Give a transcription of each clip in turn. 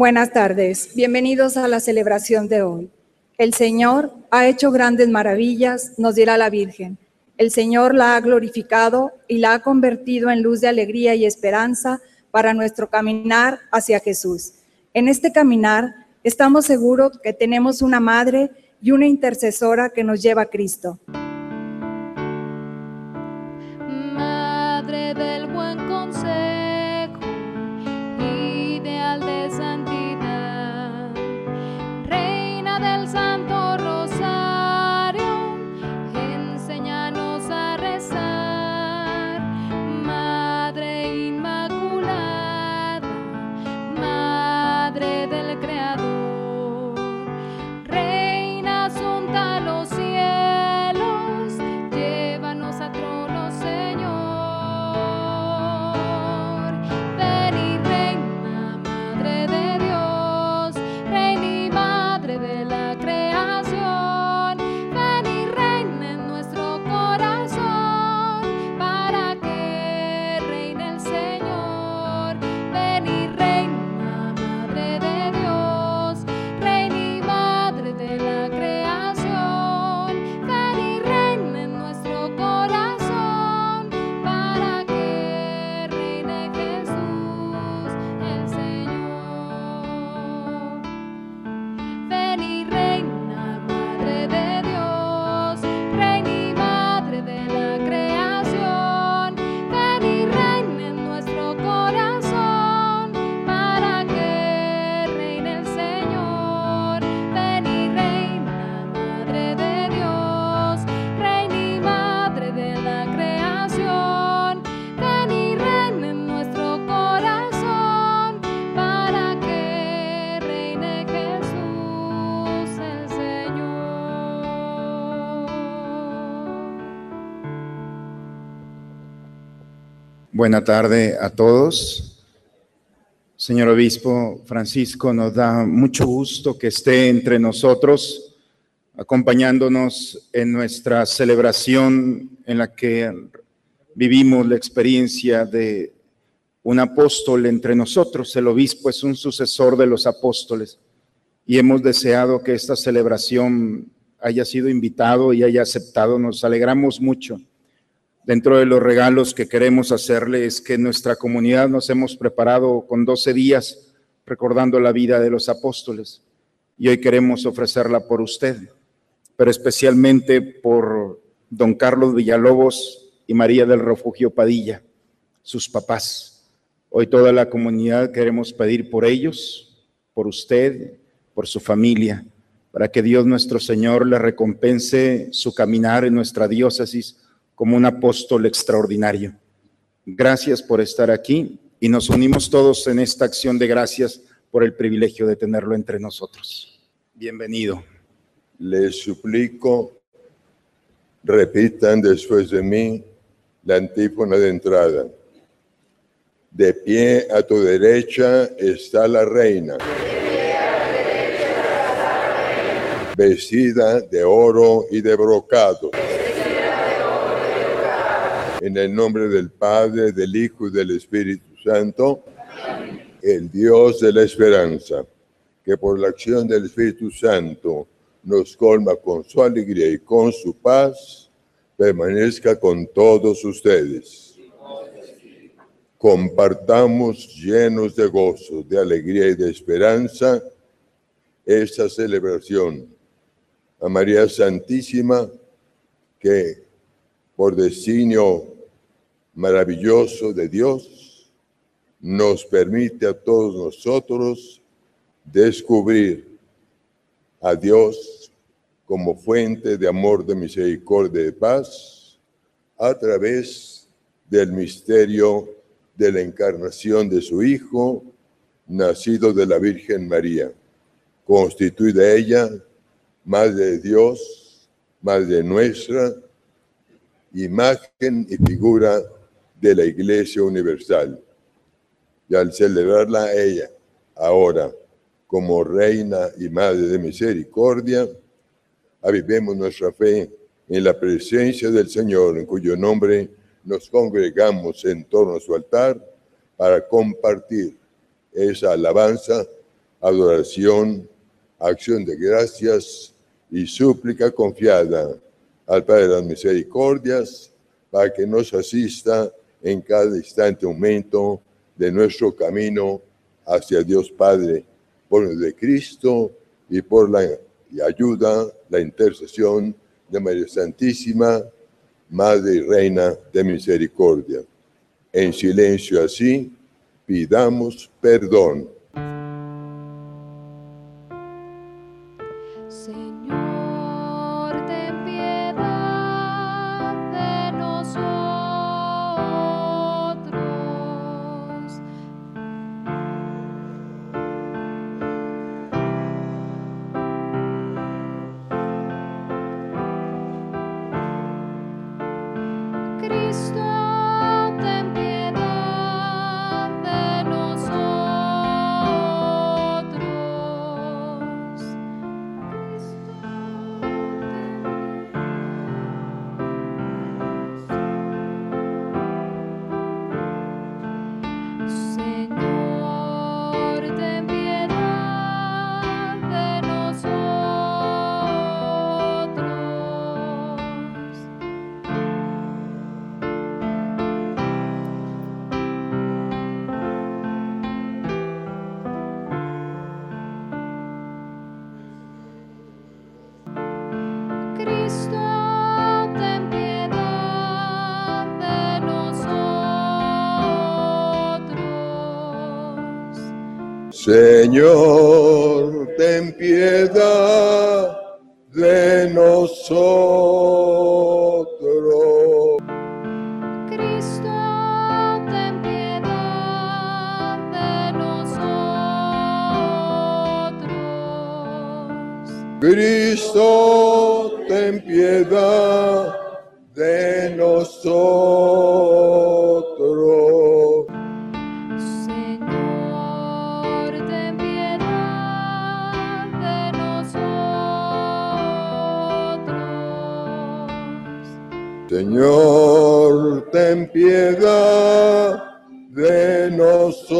Buenas tardes, bienvenidos a la celebración de hoy. El Señor ha hecho grandes maravillas, nos dirá la Virgen. El Señor la ha glorificado y la ha convertido en luz de alegría y esperanza para nuestro caminar hacia Jesús. En este caminar estamos seguros que tenemos una madre y una intercesora que nos lleva a Cristo. Buena tarde a todos. Señor Obispo Francisco, nos da mucho gusto que esté entre nosotros, acompañándonos en nuestra celebración en la que vivimos la experiencia de un apóstol entre nosotros. El obispo es un sucesor de los apóstoles y hemos deseado que esta celebración haya sido invitado y haya aceptado. Nos alegramos mucho Dentro de los regalos que queremos hacerle es que nuestra comunidad nos hemos preparado con 12 días recordando la vida de los apóstoles y hoy queremos ofrecerla por usted, pero especialmente por don Carlos Villalobos y María del Refugio Padilla, sus papás. Hoy toda la comunidad queremos pedir por ellos, por usted, por su familia, para que Dios nuestro Señor le recompense su caminar en nuestra diócesis como un apóstol extraordinario. Gracias por estar aquí y nos unimos todos en esta acción de gracias por el privilegio de tenerlo entre nosotros. Bienvenido. Les suplico, repitan después de mí la antífona de entrada. De pie a tu derecha está la reina. Vestida de oro y de brocado. En el nombre del Padre, del Hijo y del Espíritu Santo, el Dios de la esperanza, que por la acción del Espíritu Santo nos colma con su alegría y con su paz, permanezca con todos ustedes. Compartamos llenos de gozo, de alegría y de esperanza esta celebración. A María Santísima, que por designio maravilloso de Dios, nos permite a todos nosotros descubrir a Dios como fuente de amor, de misericordia y de paz a través del misterio de la encarnación de su Hijo, nacido de la Virgen María, constituida ella Madre de Dios, Madre nuestra, imagen y figura de la Iglesia Universal. Y al celebrarla ella, ahora, como Reina y Madre de Misericordia, avivemos nuestra fe en la presencia del Señor, en cuyo nombre nos congregamos en torno a su altar para compartir esa alabanza, adoración, acción de gracias y súplica confiada al Padre de las Misericordias para que nos asista en cada instante momento de nuestro camino hacia Dios Padre, por el de Cristo y por la ayuda, la intercesión de María Santísima, Madre y Reina de Misericordia. En silencio así, pidamos perdón. Señor. Señor, ten piedad de nosotros.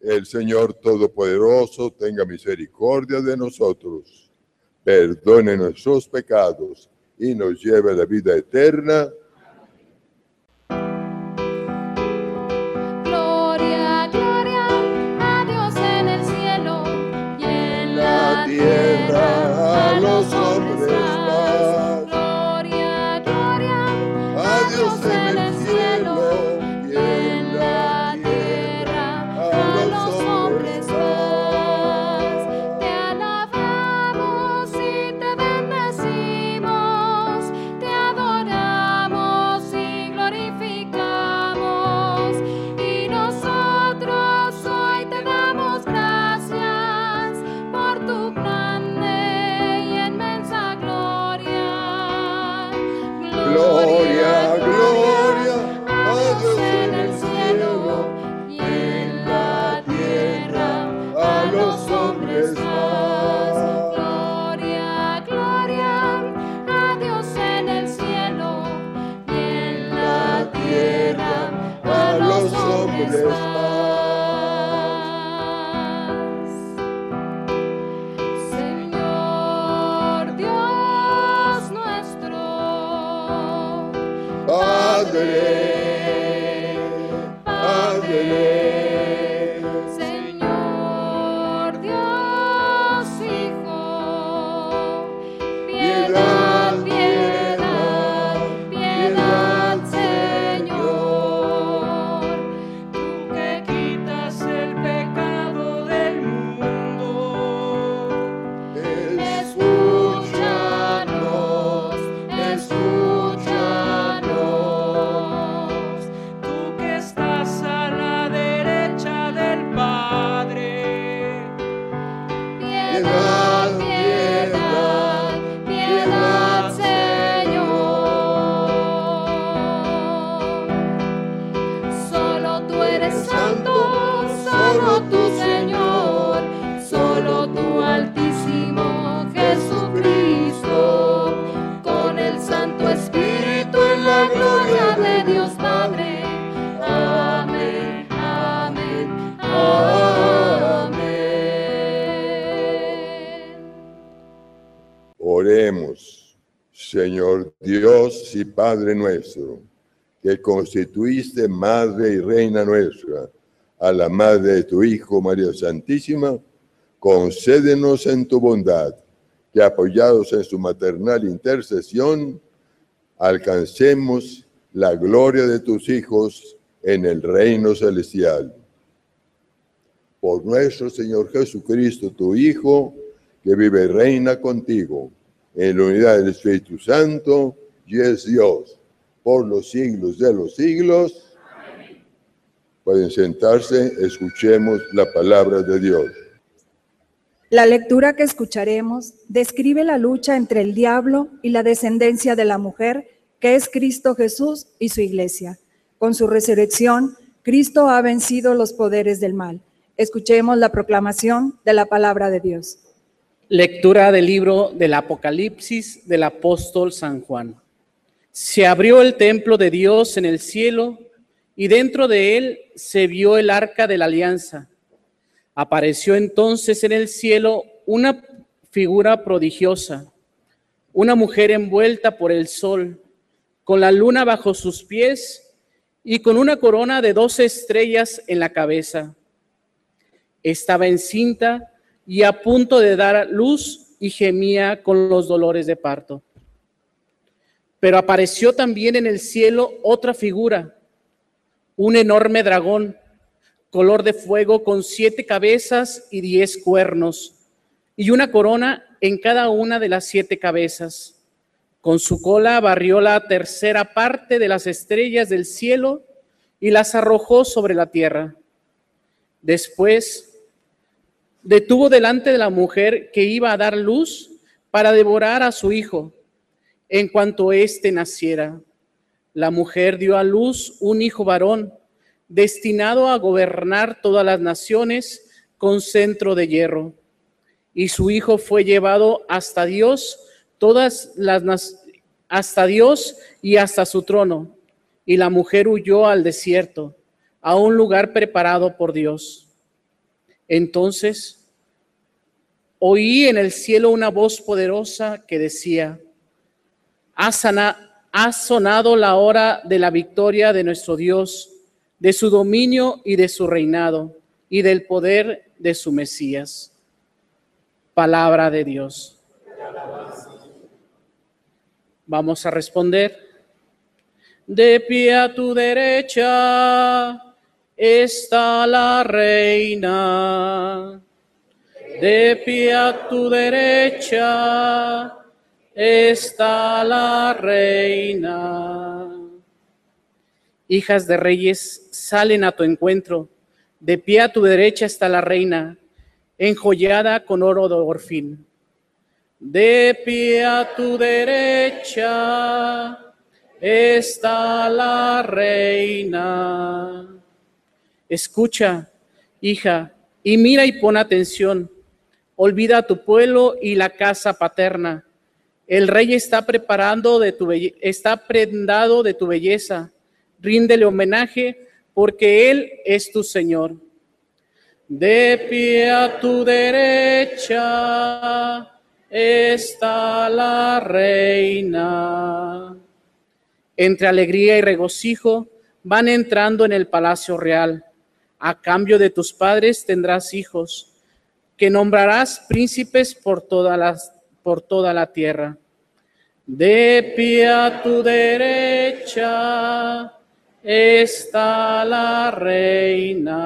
El Señor Todopoderoso tenga misericordia de nosotros, perdone nuestros pecados y nos lleve a la vida eterna. Padre nuestro, que constituiste Madre y Reina nuestra, a la Madre de tu Hijo María Santísima, concédenos en tu bondad que apoyados en su maternal intercesión, alcancemos la gloria de tus hijos en el reino celestial. Por nuestro Señor Jesucristo, tu Hijo, que vive y reina contigo en la unidad del Espíritu Santo y es Dios por los siglos de los siglos. Pueden sentarse, escuchemos la palabra de Dios. La lectura que escucharemos describe la lucha entre el diablo y la descendencia de la mujer, que es Cristo Jesús y su iglesia. Con su resurrección, Cristo ha vencido los poderes del mal. Escuchemos la proclamación de la palabra de Dios. Lectura del libro del Apocalipsis del apóstol San Juan. Se abrió el templo de Dios en el cielo y dentro de él se vio el arca de la alianza. Apareció entonces en el cielo una figura prodigiosa, una mujer envuelta por el sol, con la luna bajo sus pies y con una corona de doce estrellas en la cabeza. Estaba encinta y a punto de dar luz y gemía con los dolores de parto. Pero apareció también en el cielo otra figura, un enorme dragón, color de fuego con siete cabezas y diez cuernos, y una corona en cada una de las siete cabezas. Con su cola barrió la tercera parte de las estrellas del cielo y las arrojó sobre la tierra. Después detuvo delante de la mujer que iba a dar luz para devorar a su hijo en cuanto éste naciera. La mujer dio a luz un hijo varón, destinado a gobernar todas las naciones con centro de hierro. Y su hijo fue llevado hasta Dios, todas las hasta Dios y hasta su trono. Y la mujer huyó al desierto, a un lugar preparado por Dios. Entonces oí en el cielo una voz poderosa que decía, ha, sonado la hora de la victoria de nuestro Dios, de su dominio y de su reinado, y del poder de su Mesías. Palabra de Dios. Vamos a responder. De pie a tu derecha está la reina. De pie a tu derecha está la reina. Hijas de reyes salen a tu encuentro. De pie a tu derecha está la reina, enjollada con oro de orfín. De pie a tu derecha está la reina. Escucha, hija, y mira y pon atención. Olvida tu pueblo y la casa paterna. El rey está preparando de tu está prendado de tu belleza. Ríndele homenaje porque él es tu Señor. De pie a tu derecha está la reina. Entre alegría y regocijo van entrando en el palacio real. A cambio de tus padres tendrás hijos, que nombrarás príncipes por toda, las, por toda la tierra. De pie a tu derecha está la reina.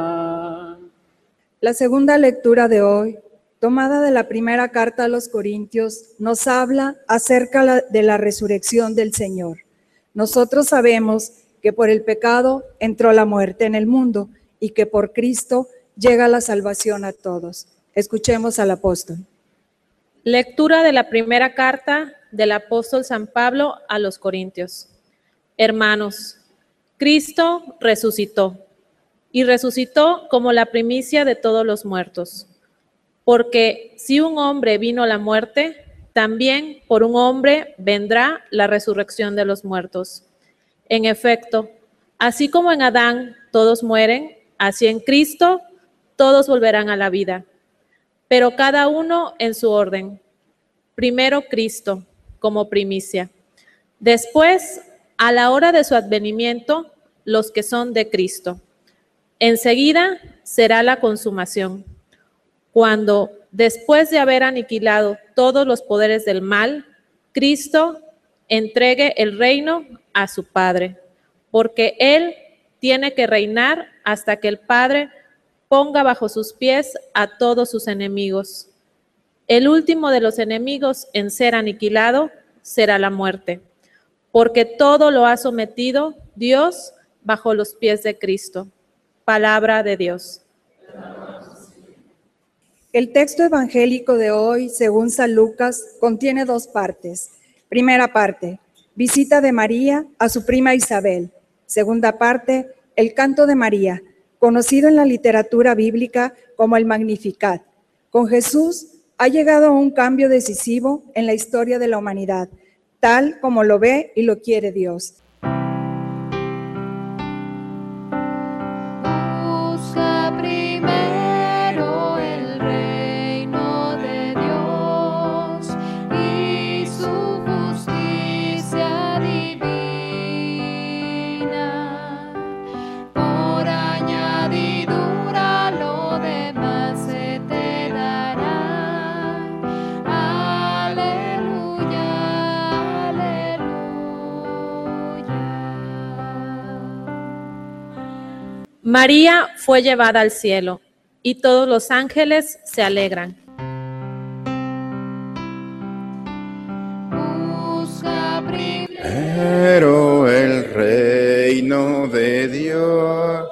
La segunda lectura de hoy, tomada de la primera carta a los Corintios, nos habla acerca de la resurrección del Señor. Nosotros sabemos que por el pecado entró la muerte en el mundo y que por Cristo llega la salvación a todos. Escuchemos al apóstol. Lectura de la primera carta del apóstol San Pablo a los Corintios. Hermanos, Cristo resucitó y resucitó como la primicia de todos los muertos. Porque si un hombre vino la muerte, también por un hombre vendrá la resurrección de los muertos. En efecto, así como en Adán todos mueren, así en Cristo todos volverán a la vida pero cada uno en su orden. Primero Cristo, como primicia. Después, a la hora de su advenimiento, los que son de Cristo. Enseguida será la consumación, cuando, después de haber aniquilado todos los poderes del mal, Cristo entregue el reino a su Padre, porque Él tiene que reinar hasta que el Padre ponga bajo sus pies a todos sus enemigos. El último de los enemigos en ser aniquilado será la muerte, porque todo lo ha sometido Dios bajo los pies de Cristo. Palabra de Dios. El texto evangélico de hoy, según San Lucas, contiene dos partes. Primera parte, visita de María a su prima Isabel. Segunda parte, el canto de María, conocido en la literatura bíblica como el Magnificat. Con Jesús ha llegado un cambio decisivo en la historia de la humanidad, tal como lo ve y lo quiere Dios. María fue llevada al cielo y todos los ángeles se alegran. Busca primero Pero el reino de Dios.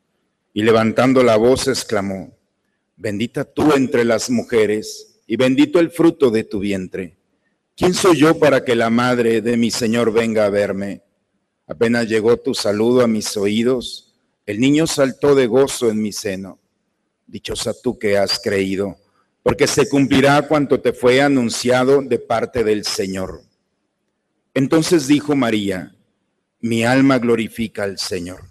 y levantando la voz exclamó, Bendita tú entre las mujeres y bendito el fruto de tu vientre. ¿Quién soy yo para que la madre de mi Señor venga a verme? Apenas llegó tu saludo a mis oídos, el niño saltó de gozo en mi seno. Dichosa tú que has creído, porque se cumplirá cuanto te fue anunciado de parte del Señor. Entonces dijo María, mi alma glorifica al Señor,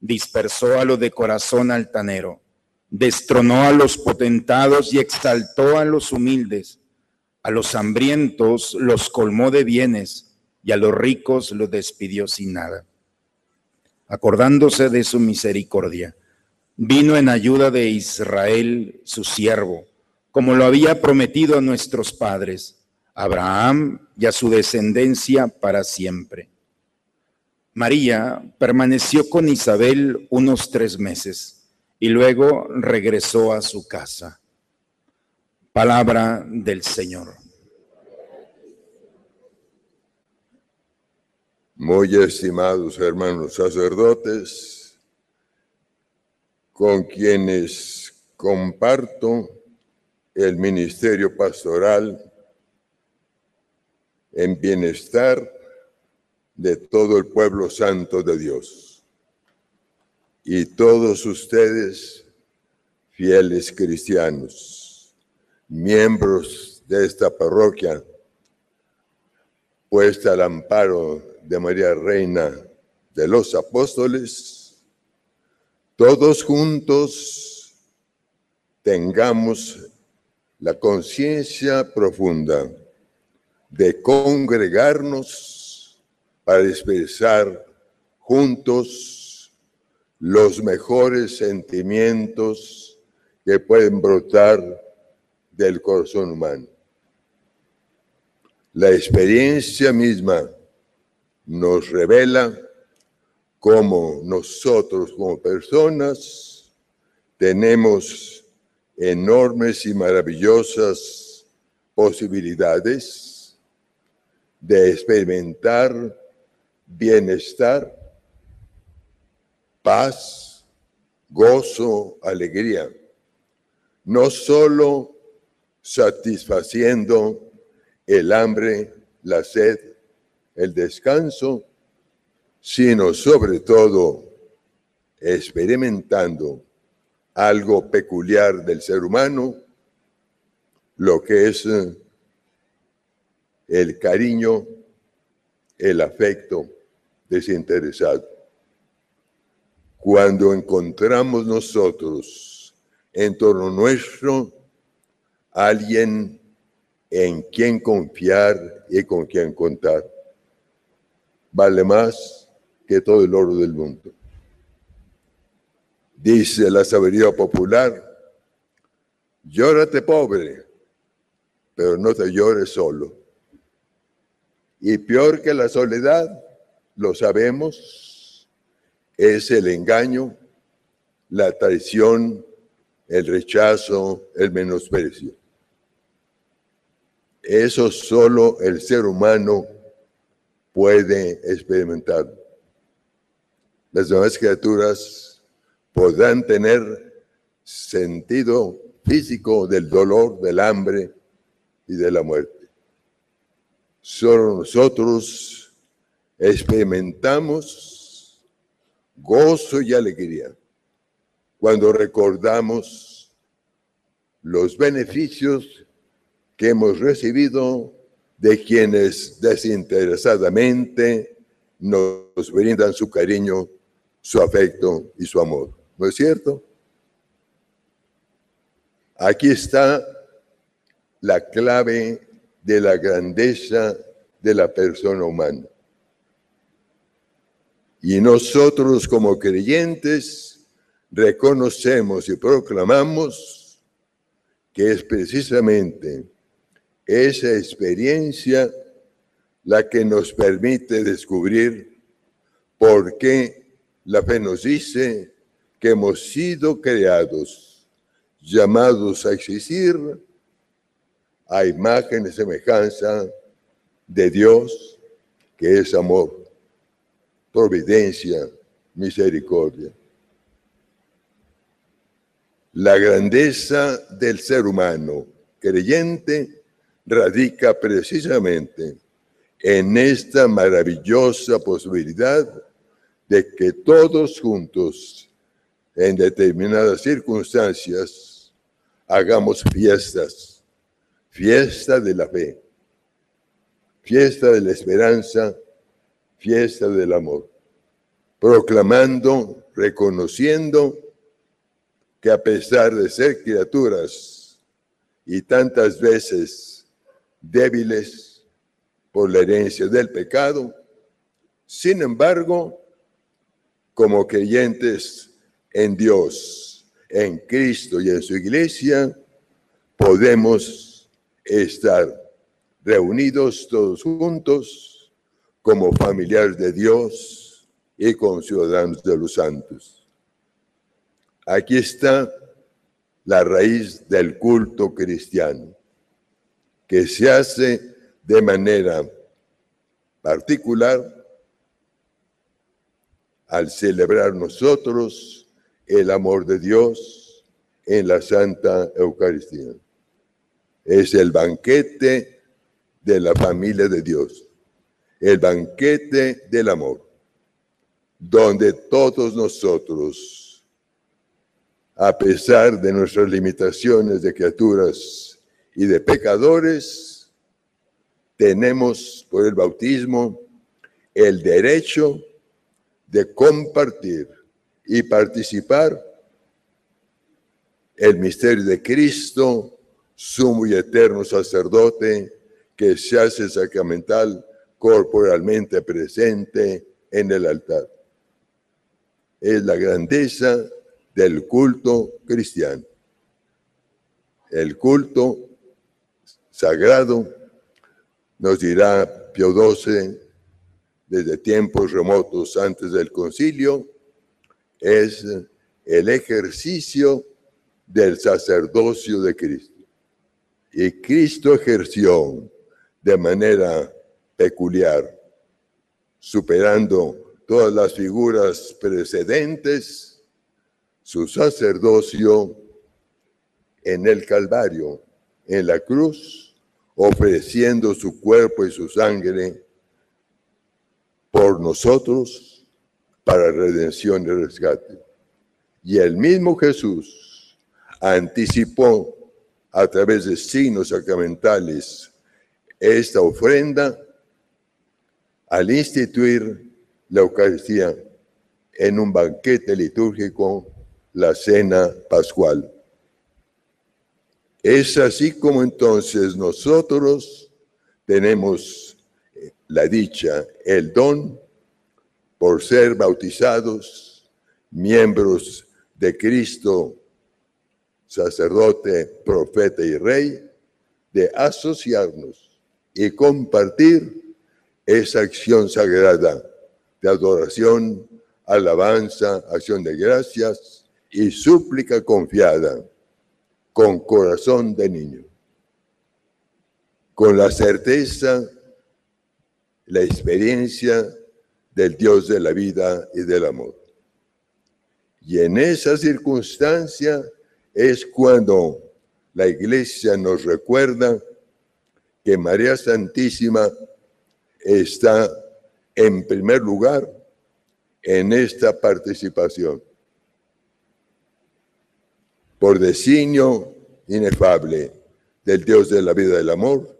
dispersó a los de corazón altanero, destronó a los potentados y exaltó a los humildes. A los hambrientos los colmó de bienes y a los ricos los despidió sin nada. Acordándose de su misericordia, vino en ayuda de Israel, su siervo, como lo había prometido a nuestros padres, Abraham y a su descendencia para siempre. María permaneció con Isabel unos tres meses y luego regresó a su casa. Palabra del Señor. Muy estimados hermanos sacerdotes, con quienes comparto el ministerio pastoral en bienestar de todo el pueblo santo de Dios. Y todos ustedes, fieles cristianos, miembros de esta parroquia, puesta al amparo de María Reina de los Apóstoles, todos juntos tengamos la conciencia profunda de congregarnos para expresar juntos los mejores sentimientos que pueden brotar del corazón humano. La experiencia misma nos revela cómo nosotros como personas tenemos enormes y maravillosas posibilidades de experimentar bienestar, paz, gozo, alegría, no solo satisfaciendo el hambre, la sed, el descanso, sino sobre todo experimentando algo peculiar del ser humano, lo que es eh, el cariño, el afecto desinteresado. Cuando encontramos nosotros en torno nuestro alguien en quien confiar y con quien contar, vale más que todo el oro del mundo. Dice la sabiduría popular, llórate pobre, pero no te llores solo. Y peor que la soledad, lo sabemos, es el engaño, la traición, el rechazo, el menosprecio. Eso solo el ser humano puede experimentar. Las demás criaturas podrán tener sentido físico del dolor, del hambre y de la muerte. Solo nosotros experimentamos gozo y alegría cuando recordamos los beneficios que hemos recibido de quienes desinteresadamente nos brindan su cariño, su afecto y su amor. ¿No es cierto? Aquí está la clave de la grandeza de la persona humana. Y nosotros como creyentes reconocemos y proclamamos que es precisamente esa experiencia la que nos permite descubrir por qué la fe nos dice que hemos sido creados, llamados a existir a imagen y semejanza de Dios, que es amor, providencia, misericordia. La grandeza del ser humano creyente radica precisamente en esta maravillosa posibilidad de que todos juntos, en determinadas circunstancias, hagamos fiestas, fiesta de la fe, fiesta de la esperanza, fiesta del amor, proclamando, reconociendo que a pesar de ser criaturas y tantas veces débiles por la herencia del pecado, sin embargo, como creyentes en Dios, en Cristo y en su iglesia, podemos estar reunidos todos juntos como familiares de Dios y con ciudadanos de los santos. Aquí está la raíz del culto cristiano, que se hace de manera particular al celebrar nosotros el amor de Dios en la Santa Eucaristía. Es el banquete de la familia de Dios, el banquete del amor, donde todos nosotros, a pesar de nuestras limitaciones de criaturas y de pecadores, tenemos por el bautismo el derecho de compartir y participar el misterio de Cristo, sumo y eterno sacerdote, que se hace sacramental corporalmente presente en el altar. Es la grandeza del culto cristiano. El culto sagrado, nos dirá Pío XII, desde tiempos remotos antes del concilio, es el ejercicio del sacerdocio de Cristo. Y Cristo ejerció de manera peculiar, superando todas las figuras precedentes, su sacerdocio en el Calvario, en la cruz, ofreciendo su cuerpo y su sangre por nosotros para redención y rescate. Y el mismo Jesús anticipó a través de signos sacramentales esta ofrenda al instituir la Eucaristía en un banquete litúrgico, la cena pascual. Es así como entonces nosotros tenemos la dicha, el don, por ser bautizados, miembros de Cristo, sacerdote, profeta y rey, de asociarnos y compartir esa acción sagrada de adoración, alabanza, acción de gracias y súplica confiada con corazón de niño, con la certeza, la experiencia del Dios de la vida y del amor. Y en esa circunstancia es cuando la iglesia nos recuerda que María Santísima está en primer lugar en esta participación. Por designio inefable del Dios de la vida del amor,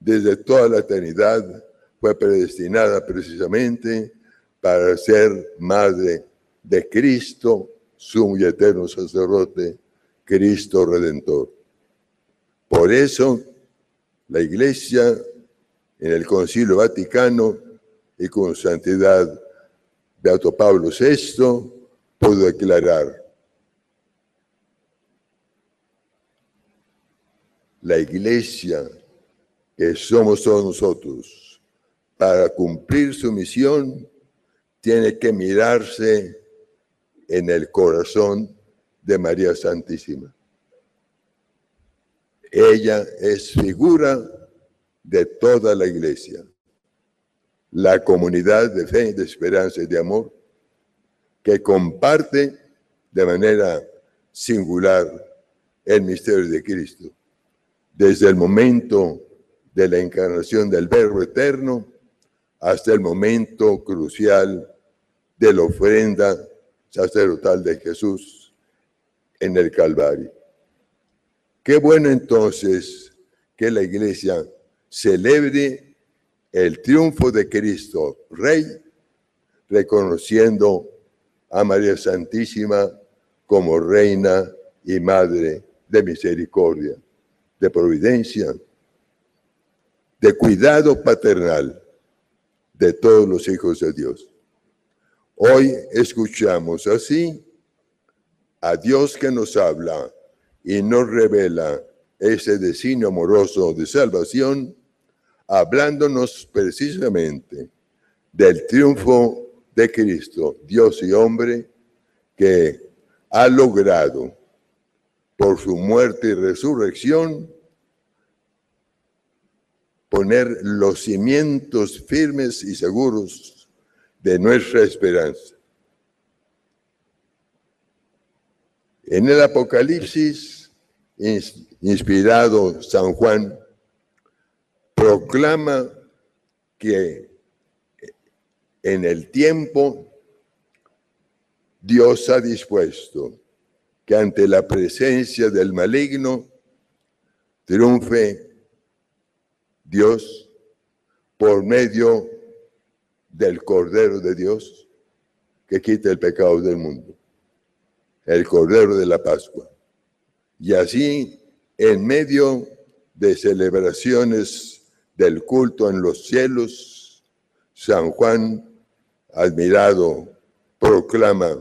desde toda la eternidad fue predestinada precisamente para ser madre de Cristo, sumo y eterno sacerdote, Cristo Redentor. Por eso, la Iglesia en el Concilio Vaticano y con santidad Beato Pablo VI pudo declarar la iglesia que somos todos nosotros, para cumplir su misión, tiene que mirarse en el corazón de María Santísima. Ella es figura de toda la iglesia, la comunidad de fe, de esperanza y de amor, que comparte de manera singular el misterio de Cristo desde el momento de la encarnación del Verbo Eterno hasta el momento crucial de la ofrenda sacerdotal de Jesús en el Calvario. Qué bueno entonces que la iglesia celebre el triunfo de Cristo, Rey, reconociendo a María Santísima como Reina y Madre de Misericordia de providencia, de cuidado paternal de todos los hijos de Dios. Hoy escuchamos así a Dios que nos habla y nos revela ese designio amoroso de salvación, hablándonos precisamente del triunfo de Cristo, Dios y hombre, que ha logrado por su muerte y resurrección, poner los cimientos firmes y seguros de nuestra esperanza. En el Apocalipsis, inspirado San Juan, proclama que en el tiempo Dios ha dispuesto que ante la presencia del maligno triunfe Dios por medio del Cordero de Dios que quita el pecado del mundo, el Cordero de la Pascua. Y así, en medio de celebraciones del culto en los cielos, San Juan, admirado, proclama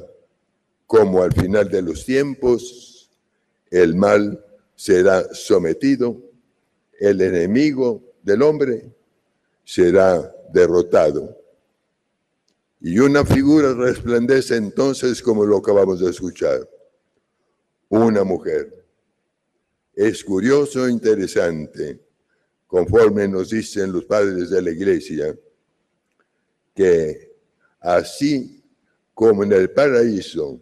como al final de los tiempos el mal será sometido, el enemigo del hombre será derrotado. Y una figura resplandece entonces como lo acabamos de escuchar, una mujer. Es curioso e interesante, conforme nos dicen los padres de la iglesia, que así como en el paraíso,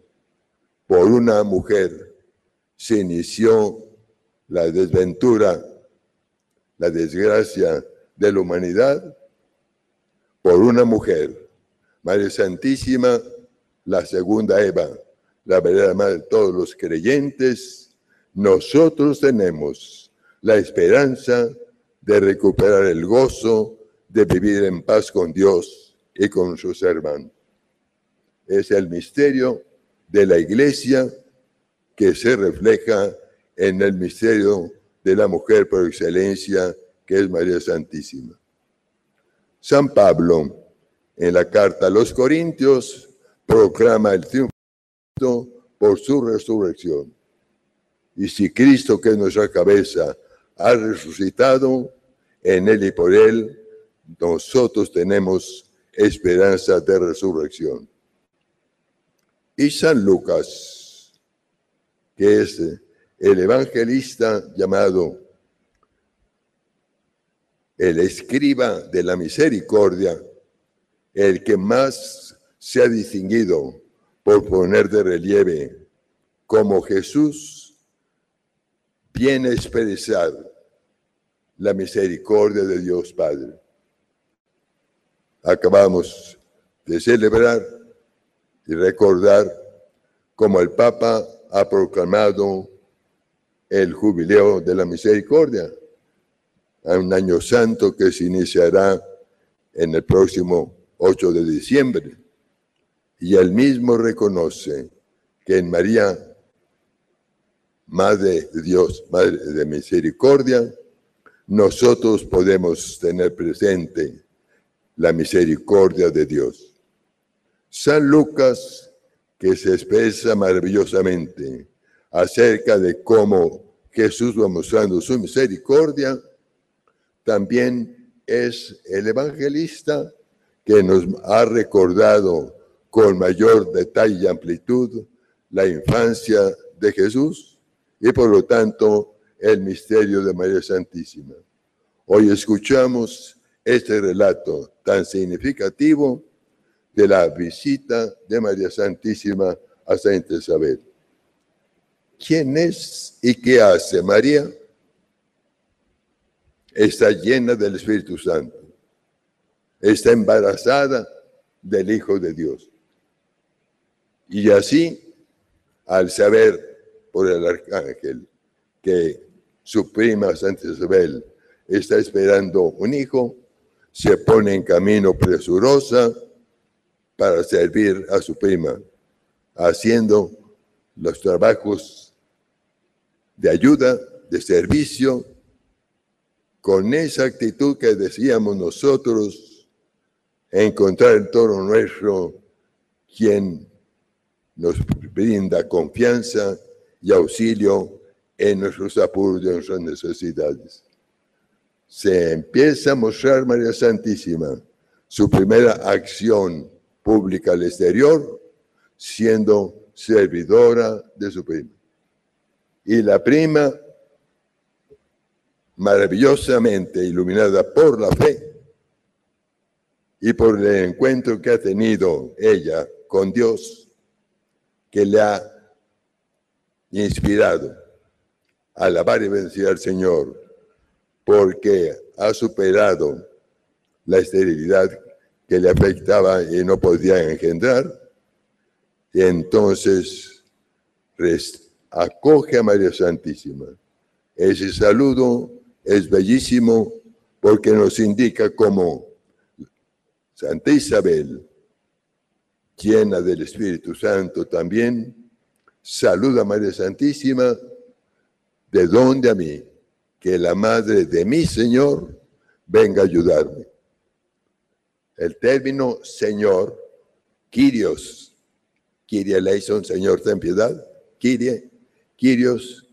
por una mujer se inició la desventura, la desgracia de la humanidad, por una mujer María Santísima, la segunda Eva, la verdadera madre de todos los creyentes, nosotros tenemos la esperanza de recuperar el gozo de vivir en paz con Dios y con sus hermanos. Es el misterio de la iglesia que se refleja en el misterio de la mujer por excelencia, que es María Santísima. San Pablo, en la carta a los Corintios proclama el triunfo por su resurrección. Y si Cristo, que es nuestra cabeza, ha resucitado, en Él y por Él, nosotros tenemos esperanza de resurrección. Y San Lucas, que es el evangelista llamado el escriba de la misericordia, el que más se ha distinguido por poner de relieve como Jesús viene a expresar la misericordia de Dios Padre. Acabamos de celebrar y recordar como el Papa ha proclamado el jubileo de la misericordia, un año santo que se iniciará en el próximo 8 de diciembre. Y él mismo reconoce que en María, Madre de Dios, Madre de Misericordia, nosotros podemos tener presente la misericordia de Dios. San Lucas, que se expresa maravillosamente acerca de cómo Jesús va mostrando su misericordia, también es el evangelista que nos ha recordado con mayor detalle y amplitud la infancia de Jesús y por lo tanto el misterio de María Santísima. Hoy escuchamos este relato tan significativo de la visita de María Santísima a Santa Isabel. ¿Quién es y qué hace María? Está llena del Espíritu Santo está embarazada del Hijo de Dios. Y así, al saber por el arcángel que su prima Santa Isabel está esperando un hijo, se pone en camino presurosa para servir a su prima, haciendo los trabajos de ayuda, de servicio, con esa actitud que decíamos nosotros encontrar en torno nuestro quien nos brinda confianza y auxilio en nuestros apuros y en nuestras necesidades. Se empieza a mostrar María Santísima su primera acción pública al exterior, siendo servidora de su prima. Y la prima, maravillosamente iluminada por la fe, y por el encuentro que ha tenido ella con Dios, que le ha inspirado alabar y bendecir al Señor, porque ha superado la esterilidad que le afectaba y no podía engendrar, y entonces acoge a María Santísima. Ese saludo es bellísimo porque nos indica cómo Santa Isabel, llena del Espíritu Santo también, saluda a María Santísima, de donde a mí, que la madre de mi Señor venga a ayudarme. El término Señor, Kyrios, Kyrie eleison, Señor, ten piedad, Kyrie, Kyrios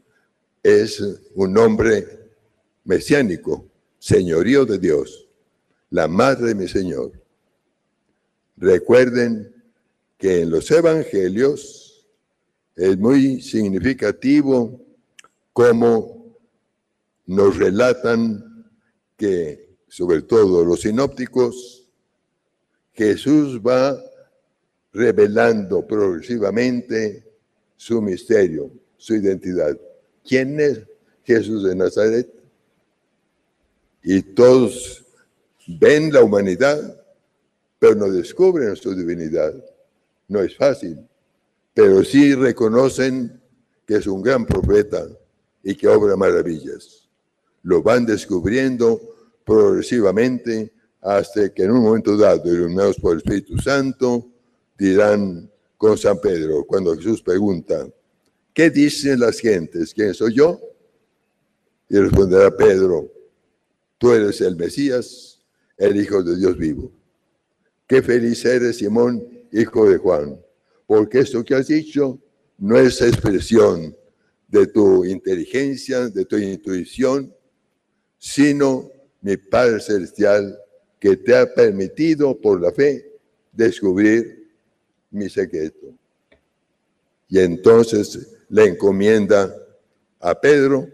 es un nombre mesiánico, señorío de Dios, la madre de mi Señor. Recuerden que en los evangelios es muy significativo cómo nos relatan que, sobre todo los sinópticos, Jesús va revelando progresivamente su misterio, su identidad. ¿Quién es Jesús de Nazaret? Y todos ven la humanidad, pero no descubren su divinidad. No es fácil, pero sí reconocen que es un gran profeta y que obra maravillas. Lo van descubriendo progresivamente hasta que en un momento dado, iluminados por el Espíritu Santo, dirán con San Pedro, cuando Jesús pregunta, ¿qué dicen las gentes? ¿Quién soy yo? Y responderá Pedro, tú eres el Mesías, el Hijo de Dios vivo. Qué feliz eres, Simón, hijo de Juan, porque esto que has dicho no es expresión de tu inteligencia, de tu intuición, sino mi Padre Celestial que te ha permitido por la fe descubrir mi secreto. Y entonces le encomienda a Pedro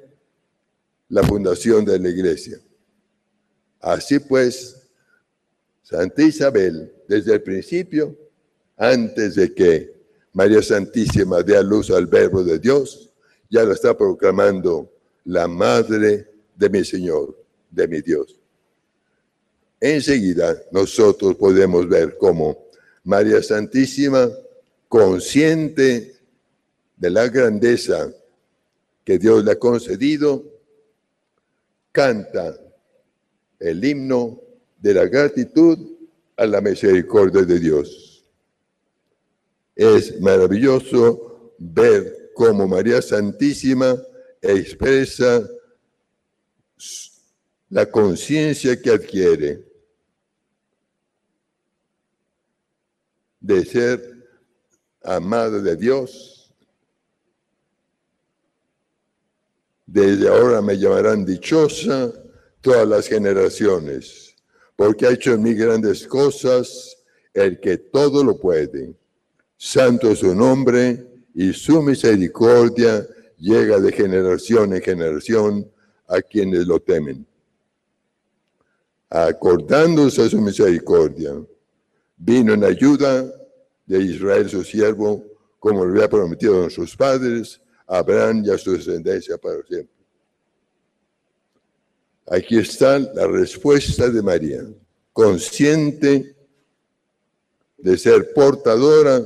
la fundación de la iglesia. Así pues, Santa Isabel, desde el principio, antes de que María Santísima dé a luz al Verbo de Dios, ya lo está proclamando la Madre de mi Señor, de mi Dios. Enseguida nosotros podemos ver cómo María Santísima, consciente de la grandeza que Dios le ha concedido, canta el himno de la gratitud a la misericordia de Dios. Es maravilloso ver cómo María Santísima expresa la conciencia que adquiere de ser amada de Dios. Desde ahora me llamarán dichosa todas las generaciones, porque ha hecho en mí grandes cosas el que todo lo puede. Santo es su nombre y su misericordia llega de generación en generación a quienes lo temen. Acordándose su misericordia, vino en ayuda de Israel su siervo, como lo había prometido a nuestros padres, a Abraham y a su descendencia para siempre. Aquí está la respuesta de María, consciente de ser portadora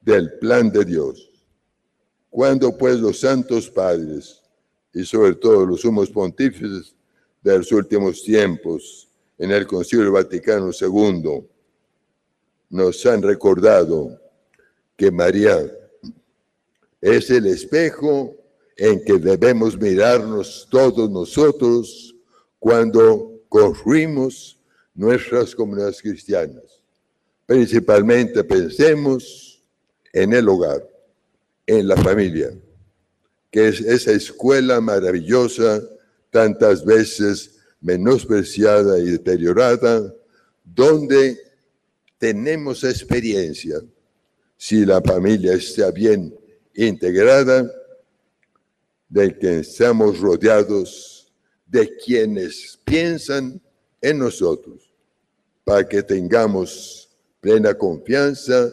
del plan de Dios. Cuando pues los santos padres y sobre todo los sumos pontífices de los últimos tiempos en el Concilio Vaticano II nos han recordado que María es el espejo en que debemos mirarnos todos nosotros cuando construimos nuestras comunidades cristianas. Principalmente pensemos en el hogar, en la familia, que es esa escuela maravillosa, tantas veces menospreciada y deteriorada, donde tenemos experiencia. Si la familia está bien integrada, de que estamos rodeados de quienes piensan en nosotros, para que tengamos plena confianza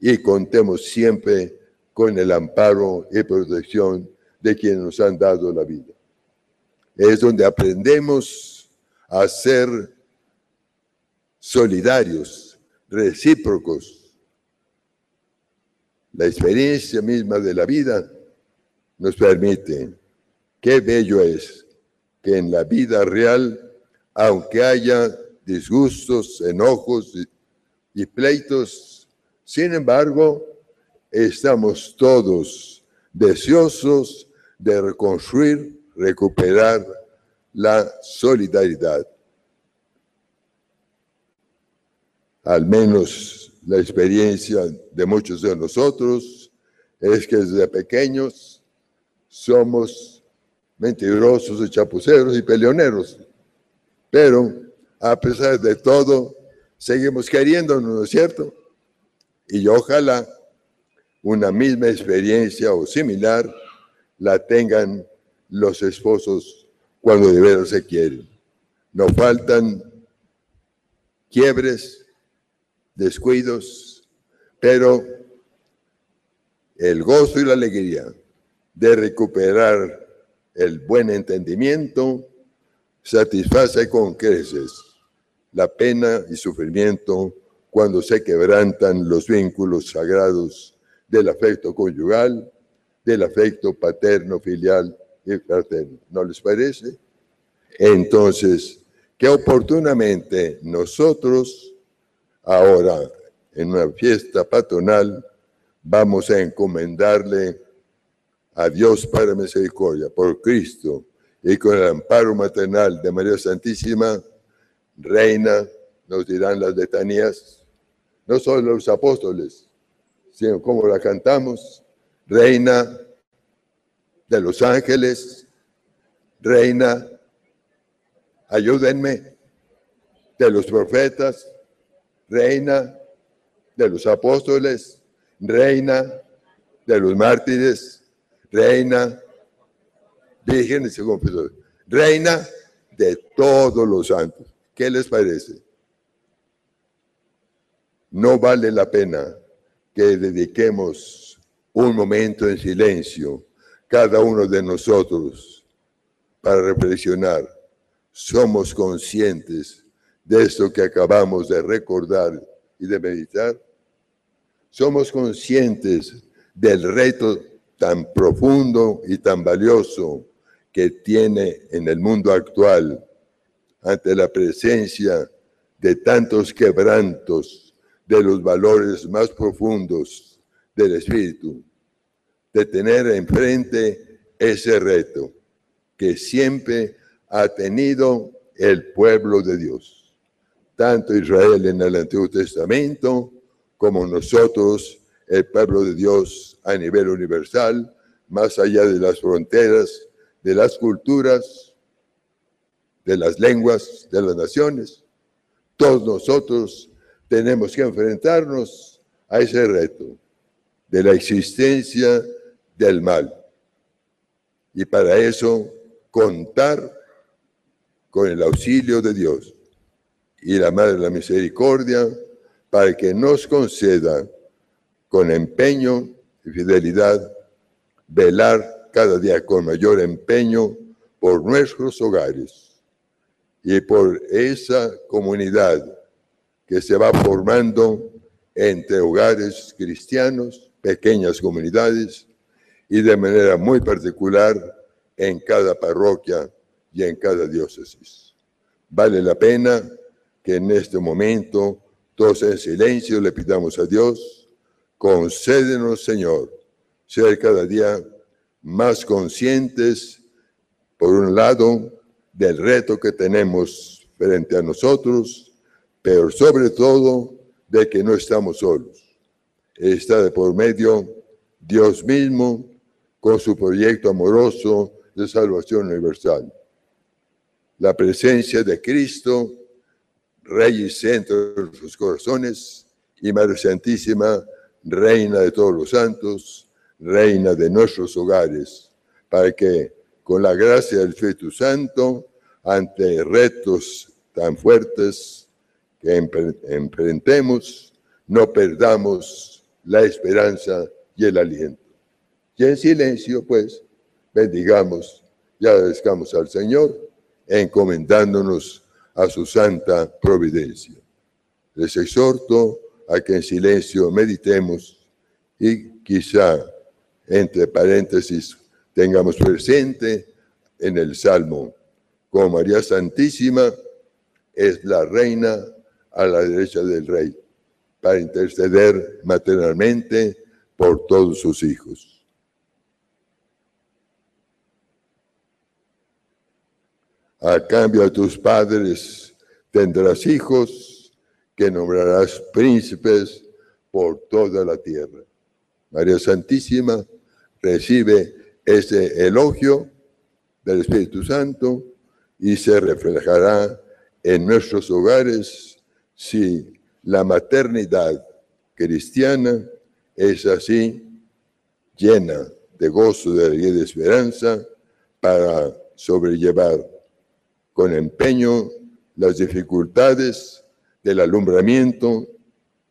y contemos siempre con el amparo y protección de quienes nos han dado la vida. Es donde aprendemos a ser solidarios, recíprocos. La experiencia misma de la vida nos permite, qué bello es que en la vida real, aunque haya disgustos, enojos y, pleitos, sin embargo, estamos todos deseosos de reconstruir, recuperar la solidaridad. al menos la experiencia de muchos de nosotros, es que desde pequeños somos mentirosos y chapuceros y peleoneros. Pero a pesar de todo, seguimos queriéndonos, ¿no es cierto? Y ojalá una misma experiencia o similar la tengan los esposos cuando de veras se quieren. No faltan quiebres, descuidos, pero el gozo y la alegría de recuperar el buen entendimiento satisface con creces la pena y sufrimiento cuando se quebrantan los vínculos sagrados del afecto conyugal, del afecto paterno, filial y fraterno. ¿No les parece? Entonces, que oportunamente nosotros, ahora en una fiesta patronal, vamos a encomendarle a Dios para misericordia, por Cristo, y con el amparo maternal de María Santísima, Reina, nos dirán las letanías, no solo los apóstoles, sino como la cantamos, Reina de los ángeles, Reina, ayúdenme, de los profetas, Reina de los apóstoles, Reina de los mártires, Reina, vírgenes y confesores, Reina de todos los santos. ¿Qué les parece? No vale la pena que dediquemos un momento en silencio, cada uno de nosotros, para reflexionar. ¿Somos conscientes de esto que acabamos de recordar y de meditar? ¿Somos conscientes del reto tan profundo y tan valioso que tiene en el mundo actual ante la presencia de tantos quebrantos de los valores más profundos del espíritu, de tener enfrente ese reto que siempre ha tenido el pueblo de Dios, tanto Israel en el Antiguo Testamento como nosotros, el pueblo de Dios a nivel universal, más allá de las fronteras, de las culturas, de las lenguas, de las naciones. Todos nosotros tenemos que enfrentarnos a ese reto de la existencia del mal. Y para eso contar con el auxilio de Dios y la Madre de la Misericordia para que nos conceda con empeño y fidelidad velar cada día con mayor empeño por nuestros hogares y por esa comunidad que se va formando entre hogares cristianos, pequeñas comunidades y de manera muy particular en cada parroquia y en cada diócesis. Vale la pena que en este momento todos en silencio le pidamos a Dios, concédenos Señor, ser cada día más conscientes, por un lado, del reto que tenemos frente a nosotros, pero sobre todo de que no estamos solos. Está de por medio Dios mismo con su proyecto amoroso de salvación universal. La presencia de Cristo Rey y centro de nuestros corazones, y Madre Santísima, Reina de todos los santos, Reina de nuestros hogares, para que con la gracia del Espíritu Santo, ante retos tan fuertes que enfrentemos, no perdamos la esperanza y el aliento. Y en silencio, pues, bendigamos y agradezcamos al Señor, encomendándonos a su santa providencia. Les exhorto a que en silencio meditemos y quizá, entre paréntesis, tengamos presente en el Salmo, como María Santísima es la reina a la derecha del Rey, para interceder maternalmente por todos sus hijos. A cambio de tus padres tendrás hijos, que nombrarás príncipes por toda la tierra. María Santísima recibe ese elogio del Espíritu Santo y se reflejará en nuestros hogares si la maternidad cristiana es así llena de gozo, de alegría y de esperanza para sobrellevar con empeño las dificultades del alumbramiento,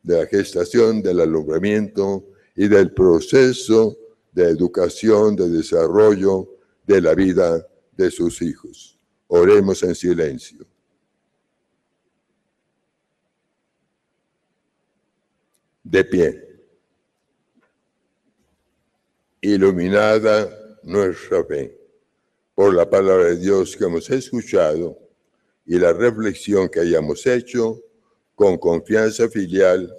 de la gestación, del alumbramiento y del proceso de educación, de desarrollo de la vida de sus hijos. Oremos en silencio. De pie. Iluminada nuestra fe por la palabra de Dios que hemos escuchado y la reflexión que hayamos hecho, con confianza filial,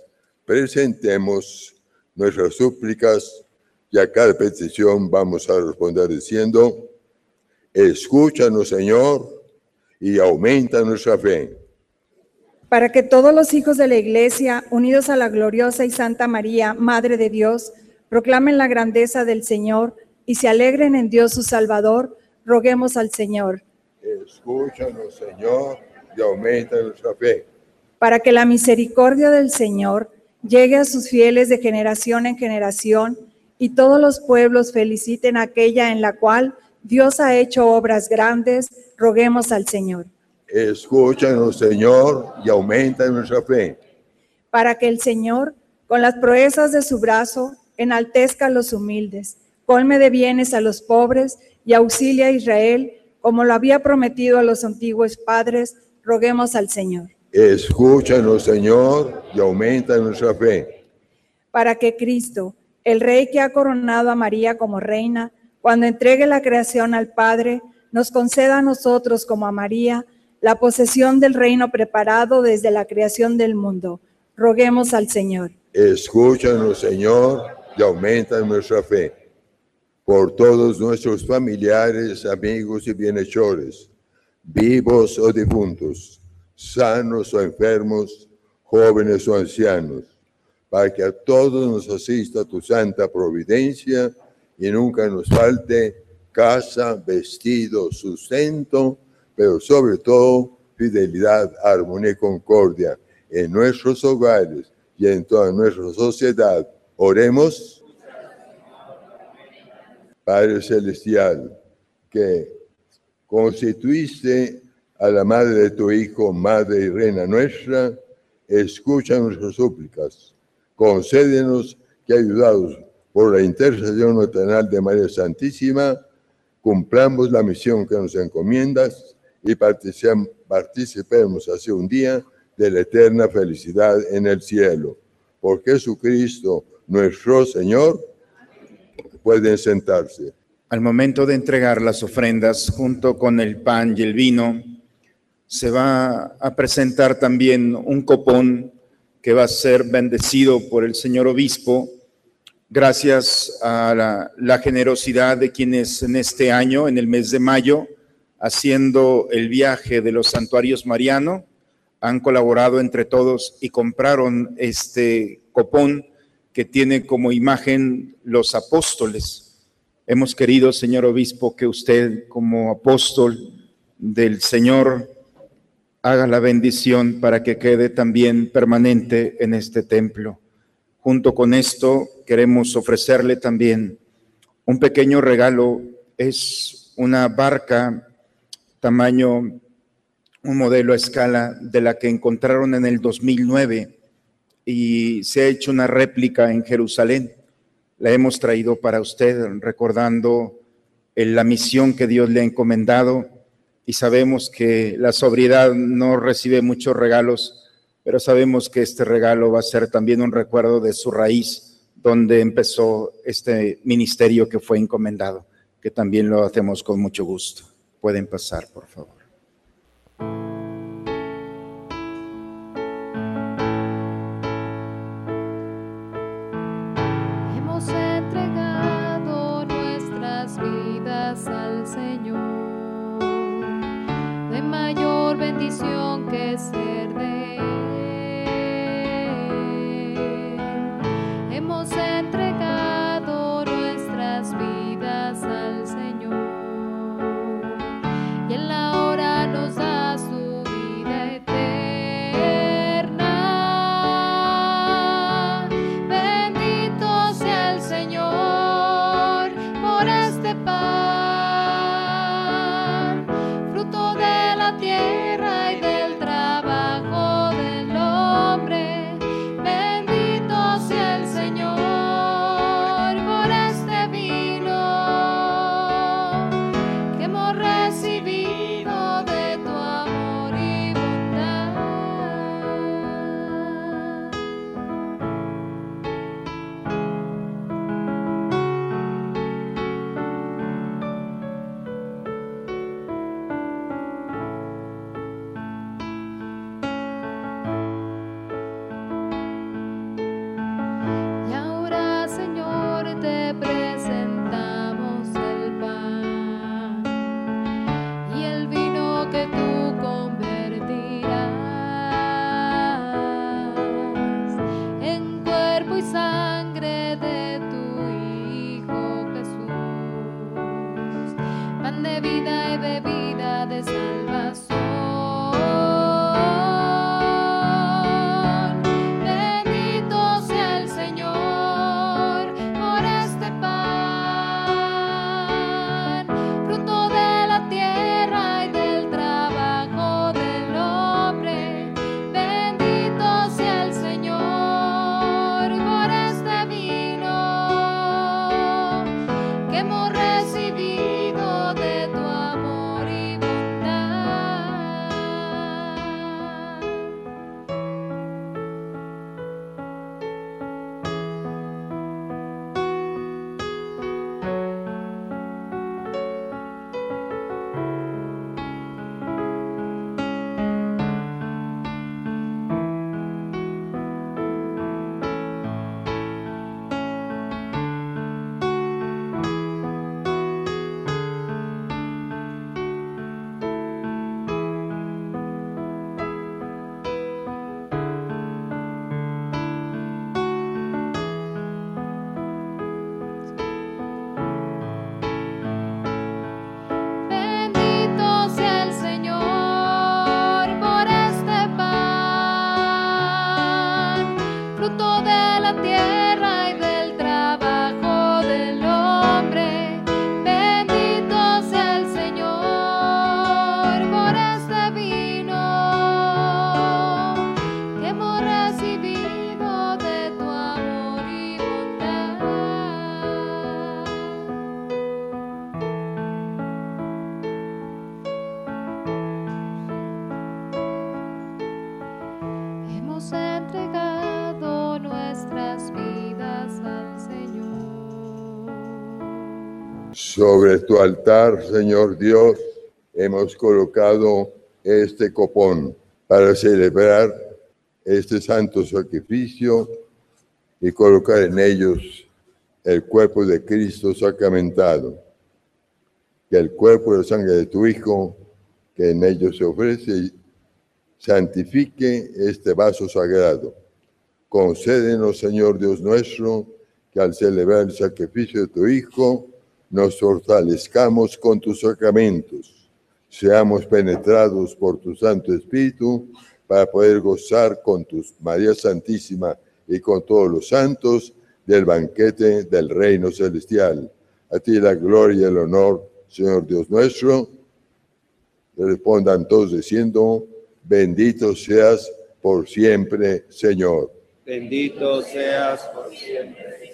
presentemos nuestras súplicas y a cada petición vamos a responder diciendo, escúchanos Señor y aumenta nuestra fe. Para que todos los hijos de la Iglesia, unidos a la gloriosa y santa María, Madre de Dios, proclamen la grandeza del Señor y se alegren en Dios su Salvador, roguemos al Señor. Escúchanos Señor y aumenta nuestra fe. para que la misericordia del Señor llegue a sus fieles de generación en generación y todos los pueblos feliciten aquella en la cual Dios ha hecho obras grandes, roguemos al Señor. Escúchanos Señor y aumenta nuestra fe. Para que el Señor, con las proezas de su brazo, enaltezca a los humildes, colme de bienes a los pobres y auxilia a Israel, como lo había prometido a los antiguos padres, roguemos al Señor. Escúchanos Señor y aumenta nuestra fe. para que Cristo, el Rey que ha coronado a María como reina, cuando entregue la creación al Padre, nos conceda a nosotros como a María la posesión del reino preparado desde la creación del mundo. Roguemos al Señor. Escúchanos, Señor, y aumenta nuestra fe. Por todos nuestros familiares, amigos y bienhechores, vivos o difuntos, sanos o enfermos, jóvenes o ancianos, para que a todos nos asista tu santa providencia y nunca nos falte casa, vestido, sustento, pero sobre todo fidelidad, armonía y concordia en nuestros hogares y en toda nuestra sociedad. Oremos. Padre Celestial, que constituiste a la madre de tu Hijo, Madre y Reina nuestra, escucha nuestras súplicas. Concédenos que, ayudados por la intercesión maternal de María Santísima, cumplamos la misión que nos encomiendas y participem- participemos así un día de la eterna felicidad en el cielo. Por Jesucristo, nuestro Señor, pueden sentarse. Al momento de entregar las ofrendas junto con el pan y el vino, se va a presentar también un copón que va a ser bendecido por el señor obispo, gracias a la, la generosidad de quienes en este año, en el mes de mayo, haciendo el viaje de los santuarios mariano, han colaborado entre todos y compraron este copón que tiene como imagen los apóstoles. Hemos querido, señor obispo, que usted como apóstol del Señor haga la bendición para que quede también permanente en este templo. Junto con esto, queremos ofrecerle también un pequeño regalo. Es una barca tamaño, un modelo a escala de la que encontraron en el 2009 y se ha hecho una réplica en Jerusalén. La hemos traído para usted recordando en la misión que Dios le ha encomendado y sabemos que la sobriedad no recibe muchos regalos, pero sabemos que este regalo va a ser también un recuerdo de su raíz, donde empezó este ministerio que fue encomendado, que también lo hacemos con mucho gusto. Pueden pasar, por favor. Hemos entregado nuestras vidas al Señor. Hay mayor bendición que ser de Sobre tu altar, Señor Dios, hemos colocado este copón para celebrar este santo sacrificio y colocar en ellos el cuerpo de Cristo sacramentado. Que el cuerpo y la sangre de tu Hijo, que en ellos se ofrece, santifique este vaso sagrado. Concédenos, Señor Dios nuestro, que al celebrar el sacrificio de tu Hijo, nos fortalezcamos con tus sacramentos, seamos penetrados por tu Santo Espíritu, para poder gozar con tu María Santísima y con todos los santos del banquete del reino celestial. A ti la gloria y el honor, Señor Dios nuestro. Respondan todos diciendo, bendito seas por siempre, Señor. Bendito seas por siempre.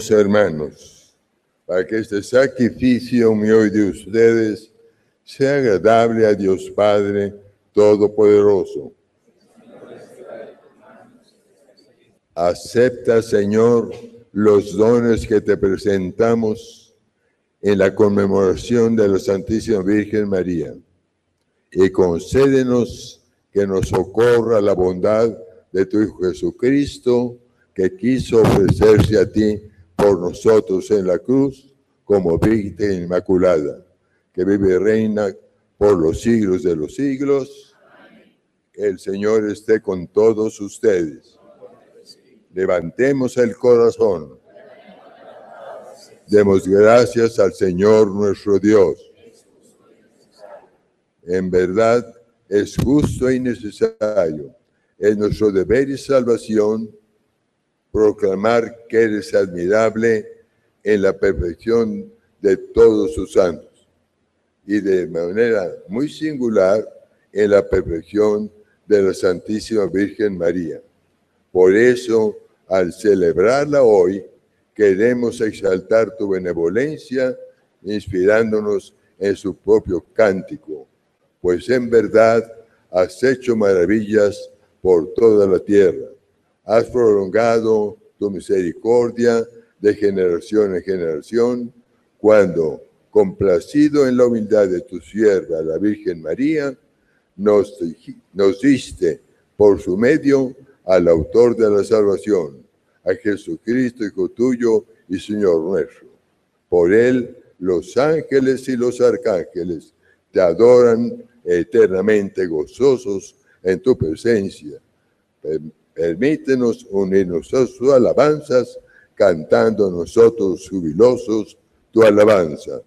Hermanos, para que este sacrificio mío y de ustedes sea agradable a Dios Padre Todopoderoso. Acepta, Señor, los dones que te presentamos en la conmemoración de la Santísima Virgen María y concédenos que nos socorra la bondad de tu Hijo Jesucristo, que quiso ofrecerse a ti por nosotros en la cruz como víctima inmaculada, que vive y reina por los siglos de los siglos. El Señor esté con todos ustedes. Levantemos el corazón. Demos gracias al Señor nuestro Dios. En verdad es justo y necesario. Es nuestro deber y salvación proclamar que eres admirable en la perfección de todos sus santos y de manera muy singular en la perfección de la Santísima Virgen María. Por eso, al celebrarla hoy, queremos exaltar tu benevolencia, inspirándonos en su propio cántico, pues en verdad has hecho maravillas por toda la tierra. Has prolongado tu misericordia de generación en generación, cuando, complacido en la humildad de tu sierva, la Virgen María, nos, nos diste por su medio al autor de la salvación, a Jesucristo, Hijo tuyo y Señor nuestro. Por él los ángeles y los arcángeles te adoran eternamente gozosos en tu presencia. Per- Permítenos unirnos a sus alabanzas, cantando nosotros jubilosos tu alabanza.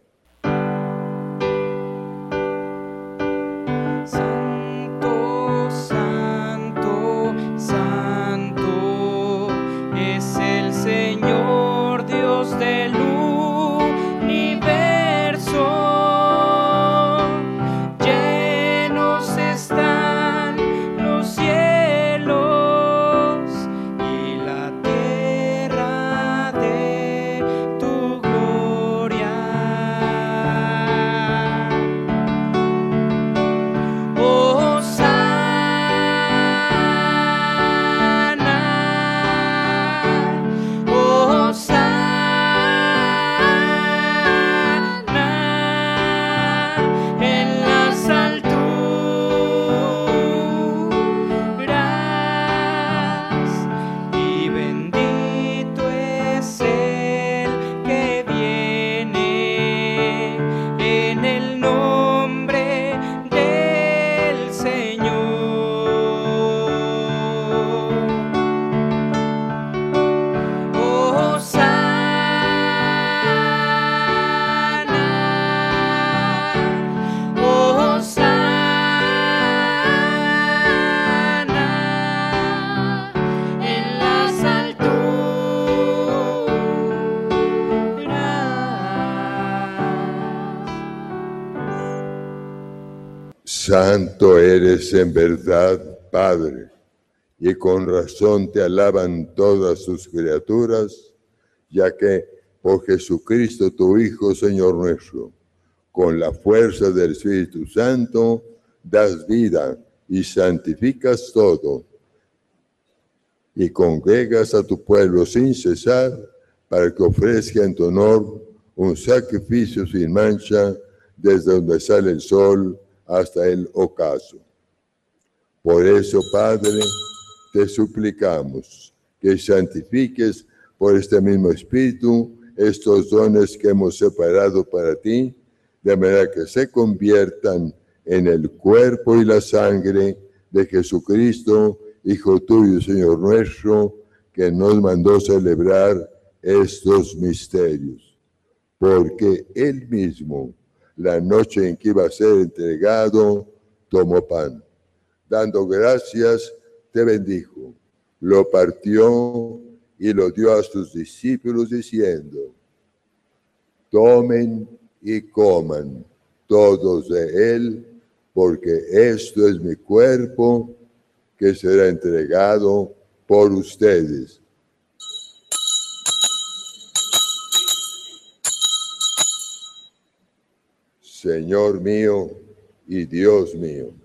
Eres en verdad, Padre, y con razón te alaban todas sus criaturas, ya que por Jesucristo tu Hijo, Señor nuestro, con la fuerza del Espíritu Santo, das vida y santificas todo. y congregas a tu pueblo sin cesar para que ofrezca en tu honor un sacrificio sin mancha desde donde sale el sol hasta el ocaso. Por eso, Padre, te suplicamos que santifiques por este mismo Espíritu estos dones que hemos separado para ti, de manera que se conviertan en el cuerpo y la sangre de Jesucristo, Hijo tuyo, Señor nuestro, que nos mandó celebrar estos misterios. Porque Él mismo, la noche en que iba a ser entregado, tomó pan. Dando gracias, te bendijo. Lo partió y lo dio a sus discípulos diciendo, tomen y coman todos de él, porque esto es mi cuerpo que será entregado por ustedes. Señor mío y Dios mío.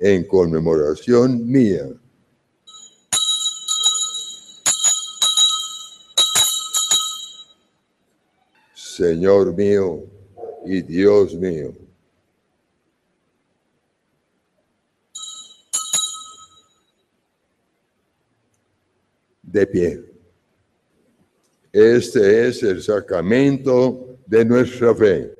en conmemoración mía. Señor mío y Dios mío. De pie. Este es el sacramento de nuestra fe.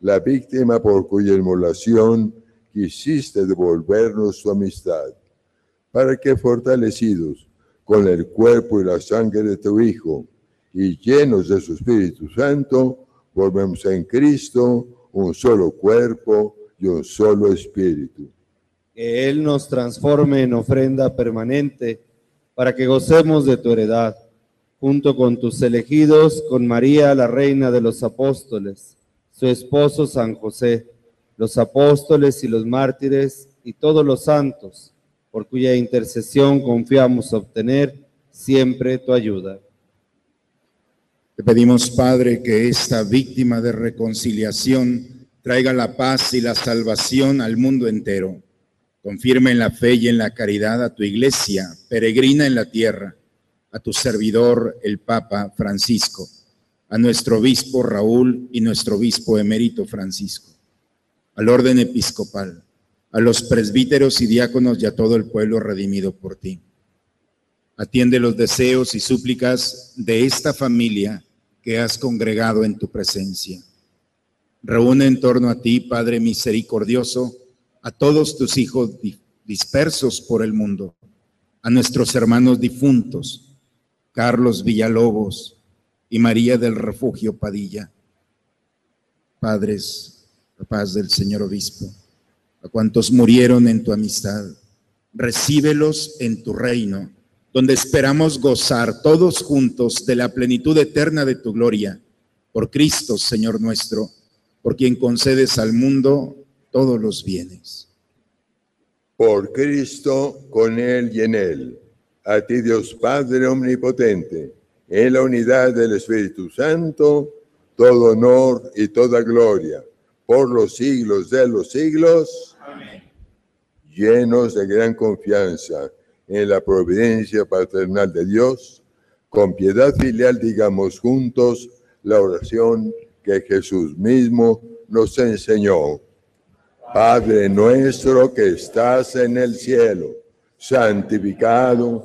la víctima por cuya inmolación quisiste devolvernos su amistad, para que fortalecidos con el cuerpo y la sangre de tu Hijo y llenos de su Espíritu Santo, volvemos en Cristo un solo cuerpo y un solo espíritu. Que Él nos transforme en ofrenda permanente para que gocemos de tu heredad, junto con tus elegidos, con María, la Reina de los Apóstoles, su esposo San José, los apóstoles y los mártires y todos los santos, por cuya intercesión confiamos obtener siempre tu ayuda. Te pedimos, Padre, que esta víctima de reconciliación traiga la paz y la salvación al mundo entero. Confirma en la fe y en la caridad a tu iglesia, peregrina en la tierra, a tu servidor, el Papa Francisco, a nuestro obispo Raúl y nuestro obispo emérito Francisco, al orden episcopal, a los presbíteros y diáconos y a todo el pueblo redimido por ti. Atiende los deseos y súplicas de esta familia que has congregado en tu presencia. Reúne en torno a ti, Padre misericordioso, a todos tus hijos di- dispersos por el mundo, a nuestros hermanos difuntos, Carlos Villalobos y María del Refugio Padilla. Padres, la paz del Señor Obispo, a cuantos murieron en tu amistad, recíbelos en tu reino, donde esperamos gozar todos juntos de la plenitud eterna de tu gloria, por Cristo, Señor nuestro, por quien concedes al mundo todos los bienes. Por Cristo, con Él y en Él. A ti, Dios Padre Omnipotente, en la unidad del Espíritu Santo, todo honor y toda gloria, por los siglos de los siglos. Llenos de gran confianza en la providencia paternal de Dios, con piedad filial digamos juntos la oración que Jesús mismo nos enseñó. Padre nuestro que estás en el cielo, santificado.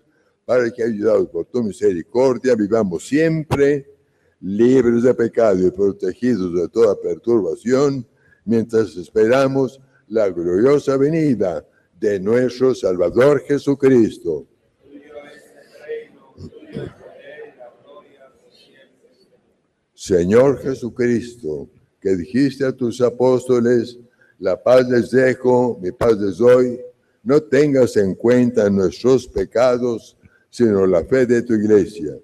para que, ayudados por tu misericordia, vivamos siempre libres de pecado y protegidos de toda perturbación, mientras esperamos la gloriosa venida de nuestro Salvador Jesucristo. Señor Jesucristo, que dijiste a tus apóstoles, la paz les dejo, mi paz les doy, no tengas en cuenta nuestros pecados, sino la fe de tu iglesia.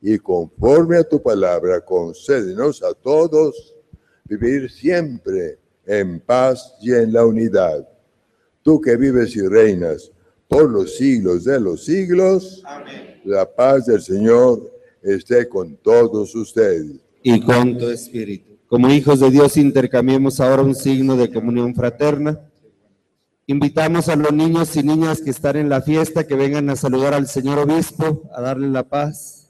Y conforme a tu palabra, concédenos a todos vivir siempre en paz y en la unidad. Tú que vives y reinas por los siglos de los siglos, la paz del Señor esté con todos ustedes. y con tu espíritu. Como hijos de Dios intercambiemos ahora un signo de comunión fraterna. Invitamos a los niños y niñas que están en la fiesta que vengan a saludar al señor obispo, a darle la paz.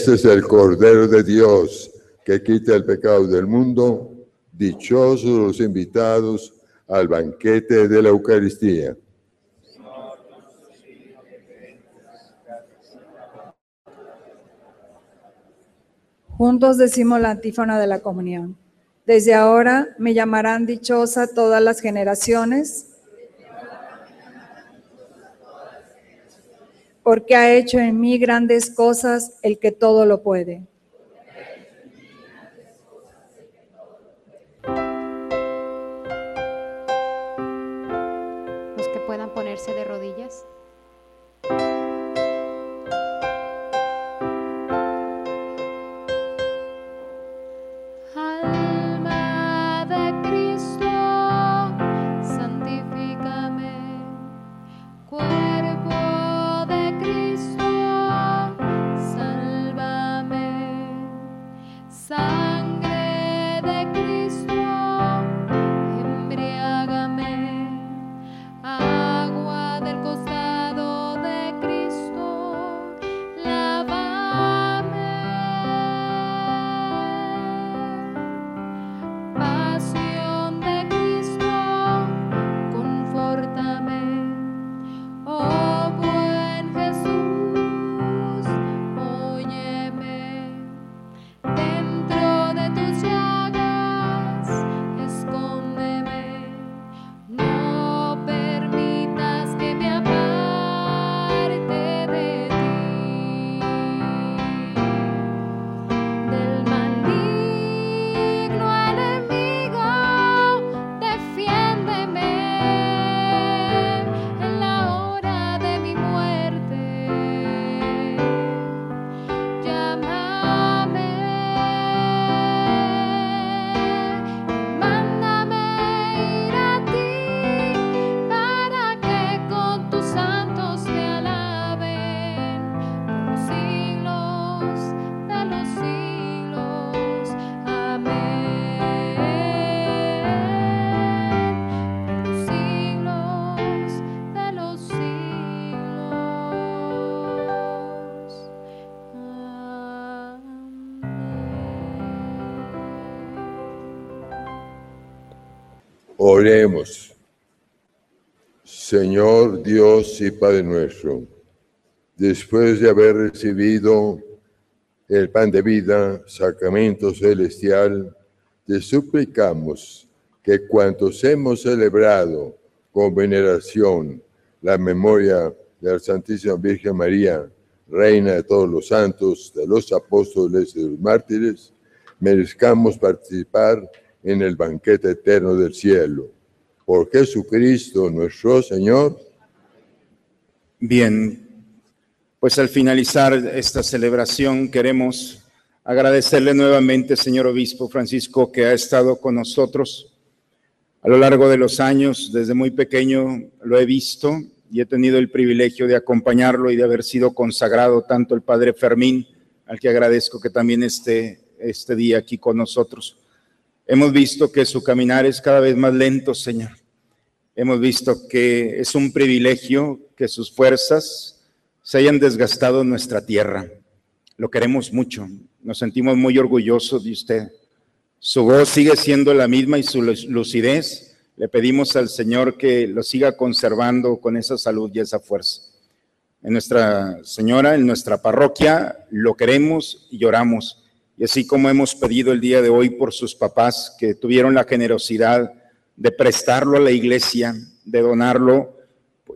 Este es el Cordero de Dios que quita el pecado del mundo. Dichosos los invitados al banquete de la Eucaristía. Juntos decimos la antífona de la comunión. Desde ahora me llamarán dichosa todas las generaciones, porque ha hecho en mí grandes cosas el que todo lo puede. Señor Dios y Padre nuestro, después de haber recibido el pan de vida, sacramento celestial, te suplicamos que cuantos hemos celebrado con veneración la memoria de la Santísima Virgen María, Reina de todos los santos, de los apóstoles y de los mártires, merezcamos participar en el banquete eterno del cielo. Por Jesucristo nuestro Señor. Bien, pues al finalizar esta celebración queremos agradecerle nuevamente, señor obispo Francisco, que ha estado con nosotros a lo largo de los años. Desde muy pequeño lo he visto y he tenido el privilegio de acompañarlo y de haber sido consagrado tanto el padre Fermín, al que agradezco que también esté este día aquí con nosotros. Hemos visto que su caminar es cada vez más lento, Señor. Hemos visto que es un privilegio que sus fuerzas se hayan desgastado en nuestra tierra. Lo queremos mucho, nos sentimos muy orgullosos de usted. Su voz sigue siendo la misma y su lucidez. Le pedimos al Señor que lo siga conservando con esa salud y esa fuerza. En Nuestra Señora, en nuestra parroquia, lo queremos y lloramos. Y así como hemos pedido el día de hoy por sus papás que tuvieron la generosidad de prestarlo a la iglesia, de donarlo,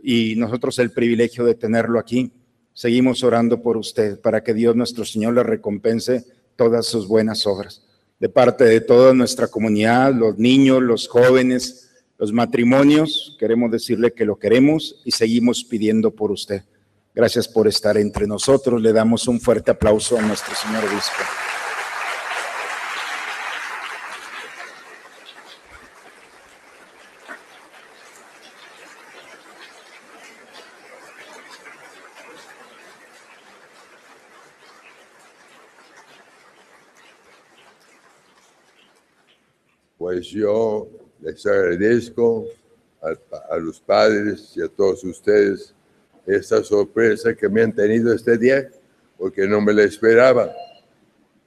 y nosotros el privilegio de tenerlo aquí, seguimos orando por usted para que Dios nuestro Señor le recompense todas sus buenas obras. De parte de toda nuestra comunidad, los niños, los jóvenes, los matrimonios, queremos decirle que lo queremos y seguimos pidiendo por usted. Gracias por estar entre nosotros. Le damos un fuerte aplauso a nuestro señor obispo. Pues yo les agradezco a, a los padres y a todos ustedes esta sorpresa que me han tenido este día, porque no me la esperaba.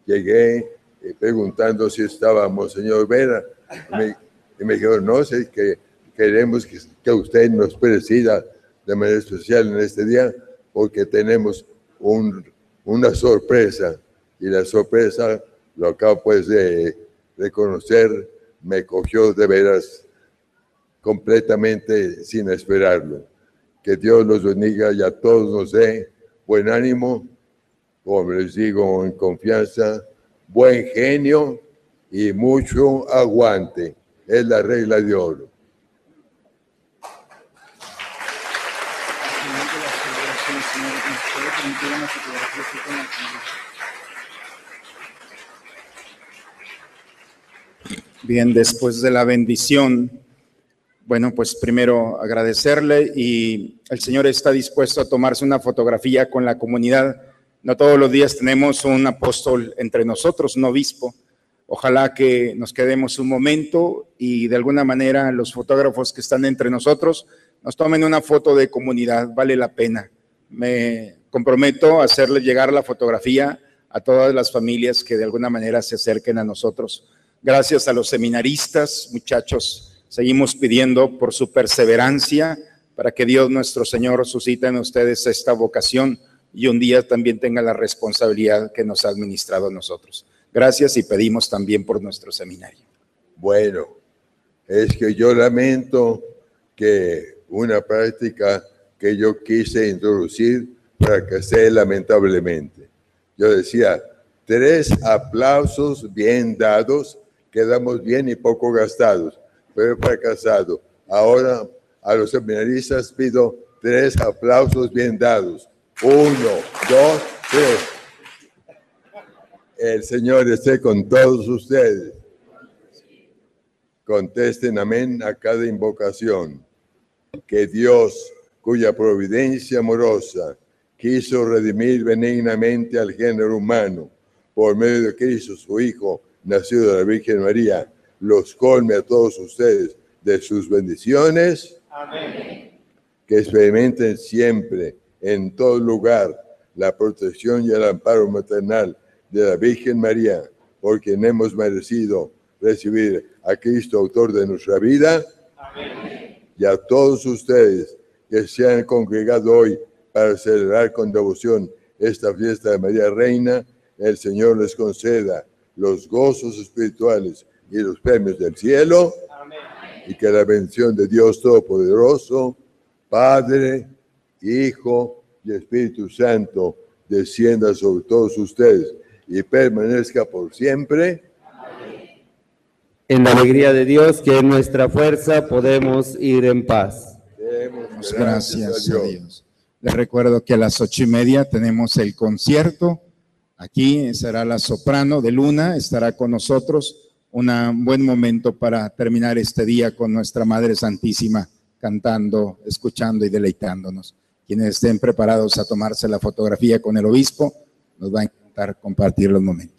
Llegué eh, preguntando si estaba Monseñor Vera, me, y me dijeron, no, sé que queremos que, que usted nos presida de manera especial en este día, porque tenemos un, una sorpresa, y la sorpresa, lo acabo pues de reconocer, me cogió de veras completamente sin esperarlo. Que Dios los bendiga y a todos nos dé buen ánimo, como les digo, en confianza, buen genio y mucho aguante. Es la regla de oro. Bien, después de la bendición, bueno, pues primero agradecerle y el Señor está dispuesto a tomarse una fotografía con la comunidad. No todos los días tenemos un apóstol entre nosotros, un obispo. Ojalá que nos quedemos un momento y de alguna manera los fotógrafos que están entre nosotros nos tomen una foto de comunidad, vale la pena. Me comprometo a hacerle llegar la fotografía a todas las familias que de alguna manera se acerquen a nosotros. Gracias a los seminaristas, muchachos, seguimos pidiendo por su perseverancia para que Dios nuestro Señor suscite en ustedes esta vocación y un día también tenga la responsabilidad que nos ha administrado a nosotros. Gracias y pedimos también por nuestro seminario. Bueno, es que yo lamento que una práctica que yo quise introducir fracasé lamentablemente. Yo decía, tres aplausos bien dados, quedamos bien y poco gastados, he fracasado. Ahora a los seminaristas pido tres aplausos bien dados. Uno, dos, tres. El Señor esté con todos ustedes. Contesten amén a cada invocación. Que Dios, cuya providencia amorosa quiso redimir benignamente al género humano por medio de Cristo, su Hijo, nacido de la Virgen María, los colme a todos ustedes de sus bendiciones. Amén. Que experimenten siempre, en todo lugar, la protección y el amparo maternal de la Virgen María, por quien hemos merecido recibir a Cristo, autor de nuestra vida. Y a todos ustedes que se han congregado hoy para celebrar con devoción esta fiesta de María Reina, el Señor les conceda los gozos espirituales y los premios del cielo. Y que la bendición de Dios Todopoderoso, Padre, Hijo y Espíritu Santo descienda sobre todos ustedes y permanezca por siempre. En la alegría de Dios, que es nuestra fuerza, podemos ir en paz. Demos gracias a Dios. Les recuerdo que a las ocho y media tenemos el concierto. Aquí será la soprano de Luna, estará con nosotros. Un buen momento para terminar este día con nuestra Madre Santísima, cantando, escuchando y deleitándonos. Quienes estén preparados a tomarse la fotografía con el obispo, nos va a encantar compartir los momentos.